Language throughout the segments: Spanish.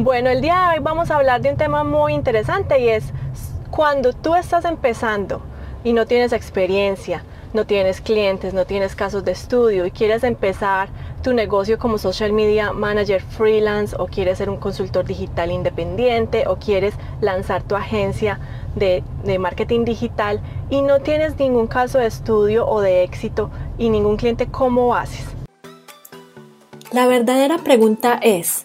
Bueno, el día de hoy vamos a hablar de un tema muy interesante y es cuando tú estás empezando y no tienes experiencia, no tienes clientes, no tienes casos de estudio y quieres empezar tu negocio como social media manager freelance o quieres ser un consultor digital independiente o quieres lanzar tu agencia de, marketing digital y no tienes ningún caso de estudio o de éxito y ningún cliente, ¿cómo haces? La verdadera pregunta es,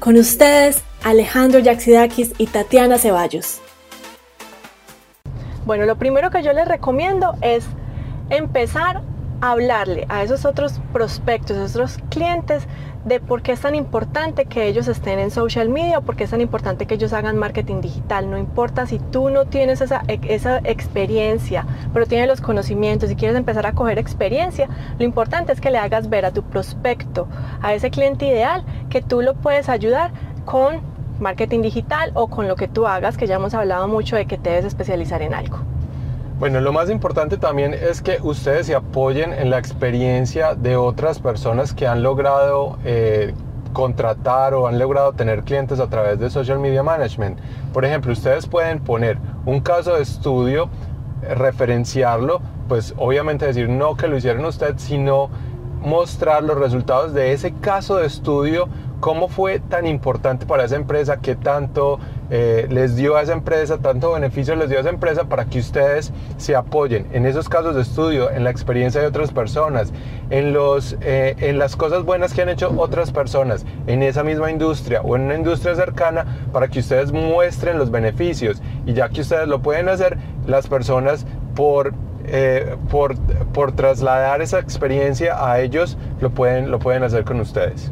Con ustedes, Alejandro Yaxidakis y Tatiana Ceballos. Bueno, lo primero que yo les recomiendo es empezar hablarle a esos otros prospectos, a esos otros clientes de por qué es tan importante que ellos estén en social media o por qué es tan importante que ellos hagan marketing digital. No importa si tú no tienes esa, esa experiencia, pero tienes los conocimientos y quieres empezar a coger experiencia, lo importante es que le hagas ver a tu prospecto, a ese cliente ideal, que tú lo puedes ayudar con marketing digital o con lo que tú hagas, que ya hemos hablado mucho de que te debes especializar en algo. Bueno, lo más importante también es que ustedes se apoyen en la experiencia de otras personas que han logrado eh, contratar o han logrado tener clientes a través de social media management. Por ejemplo, ustedes pueden poner un caso de estudio, referenciarlo, pues obviamente decir no que lo hicieron usted, sino mostrar los resultados de ese caso de estudio cómo fue tan importante para esa empresa, qué tanto eh, les dio a esa empresa, tanto beneficio les dio a esa empresa para que ustedes se apoyen en esos casos de estudio, en la experiencia de otras personas, en, los, eh, en las cosas buenas que han hecho otras personas en esa misma industria o en una industria cercana para que ustedes muestren los beneficios y ya que ustedes lo pueden hacer, las personas por eh, por, por, trasladar esa experiencia a ellos, lo pueden, lo pueden hacer con ustedes.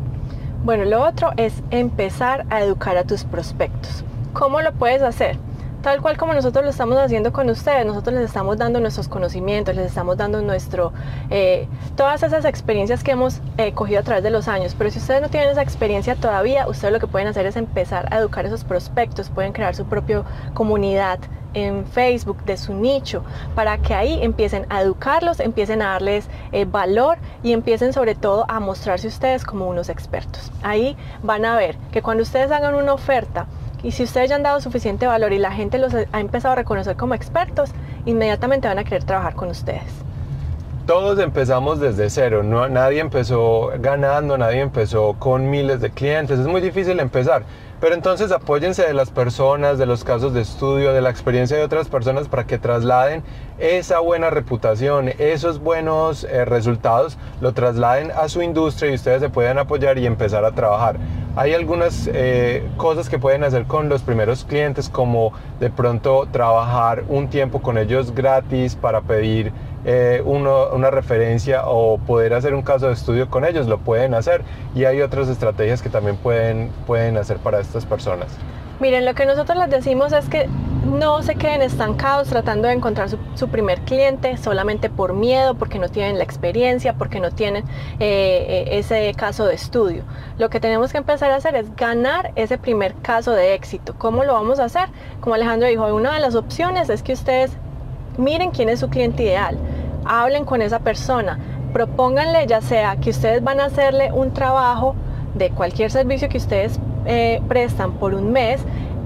Bueno, lo otro es empezar a educar a tus prospectos. ¿Cómo lo puedes hacer? Tal cual como nosotros lo estamos haciendo con ustedes, nosotros les estamos dando nuestros conocimientos, les estamos dando nuestro, eh, todas esas experiencias que hemos eh, cogido a través de los años. Pero si ustedes no tienen esa experiencia todavía, ustedes lo que pueden hacer es empezar a educar esos prospectos, pueden crear su propia comunidad en Facebook de su nicho para que ahí empiecen a educarlos, empiecen a darles eh, valor y empiecen sobre todo a mostrarse ustedes como unos expertos. Ahí van a ver que cuando ustedes hagan una oferta y si ustedes ya han dado suficiente valor y la gente los ha empezado a reconocer como expertos, inmediatamente van a querer trabajar con ustedes. Todos empezamos desde cero, no, nadie empezó ganando, nadie empezó con miles de clientes, es muy difícil empezar. Pero entonces apóyense de las personas, de los casos de estudio, de la experiencia de otras personas para que trasladen esa buena reputación, esos buenos eh, resultados, lo trasladen a su industria y ustedes se pueden apoyar y empezar a trabajar. Hay algunas eh, cosas que pueden hacer con los primeros clientes, como de pronto trabajar un tiempo con ellos gratis para pedir eh, una referencia o poder hacer un caso de estudio con ellos, lo pueden hacer. Y hay otras estrategias que también pueden, pueden hacer para estas personas. Miren, lo que nosotros les decimos es que no se queden estancados tratando de encontrar su, primer cliente solamente por miedo, porque no tienen la experiencia, porque no tienen eh, eh, ese caso de estudio. Lo que tenemos que empezar a hacer es ganar ese primer caso de éxito. ¿Cómo lo vamos a hacer? Como Alejandro dijo, una de las opciones es que ustedes miren quién es su cliente ideal, hablen con esa persona, propónganle ya sea que ustedes van a hacerle un trabajo de cualquier servicio que ustedes eh, prestan por un mes,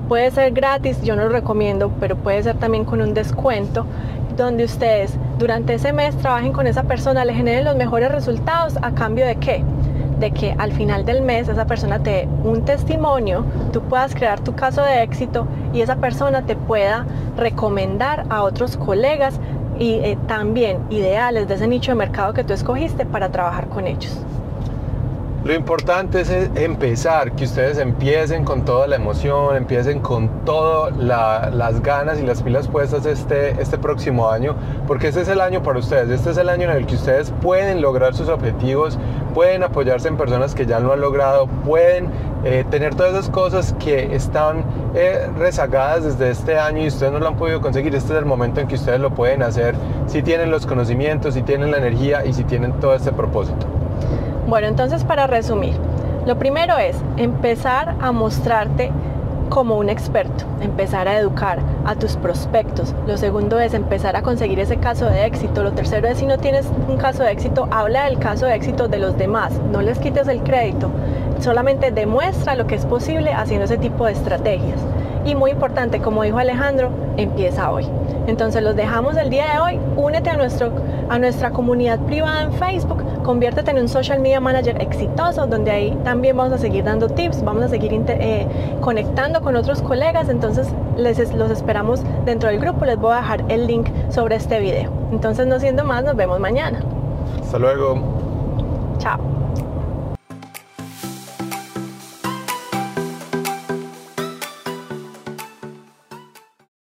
puede ser gratis, yo no lo recomiendo, pero puede ser también con un descuento, donde ustedes durante ese mes trabajen con esa persona, le generen los mejores resultados a cambio de qué? De que al final del mes esa persona te dé un testimonio, tú puedas crear tu caso de éxito y esa persona te pueda recomendar a otros colegas y eh, también ideales de ese nicho de mercado que tú escogiste para trabajar con ellos. Lo importante es empezar, que ustedes empiecen con toda la emoción, empiecen con todas las ganas y las pilas puestas este, este próximo año, porque este es el año para ustedes, este es el año en el que ustedes pueden lograr sus objetivos, pueden apoyarse en personas que ya lo han logrado, pueden eh, tener todas esas cosas que están eh, rezagadas desde este año y ustedes no lo han podido conseguir. Este es el momento en que ustedes lo pueden hacer si tienen los conocimientos, si tienen la energía y si tienen todo este propósito. Bueno, entonces para resumir, lo primero es empezar a mostrarte como un experto, empezar a educar a tus prospectos. Lo segundo es empezar a conseguir ese caso de éxito. Lo tercero es si no tienes un caso de éxito, habla del caso de éxito de los demás, no les quites el crédito, solamente demuestra lo que es posible haciendo ese tipo de estrategias. Y muy importante, como dijo Alejandro, empieza hoy. Entonces los dejamos el día de hoy. Únete a, nuestro, a nuestra comunidad privada en Facebook. Conviértete en un social media manager exitoso, donde ahí también vamos a seguir dando tips, vamos a seguir eh, conectando con otros colegas. Entonces les, los esperamos dentro del grupo. Les voy a dejar el link sobre este video. Entonces no siendo más, nos vemos mañana. Hasta luego. Chao.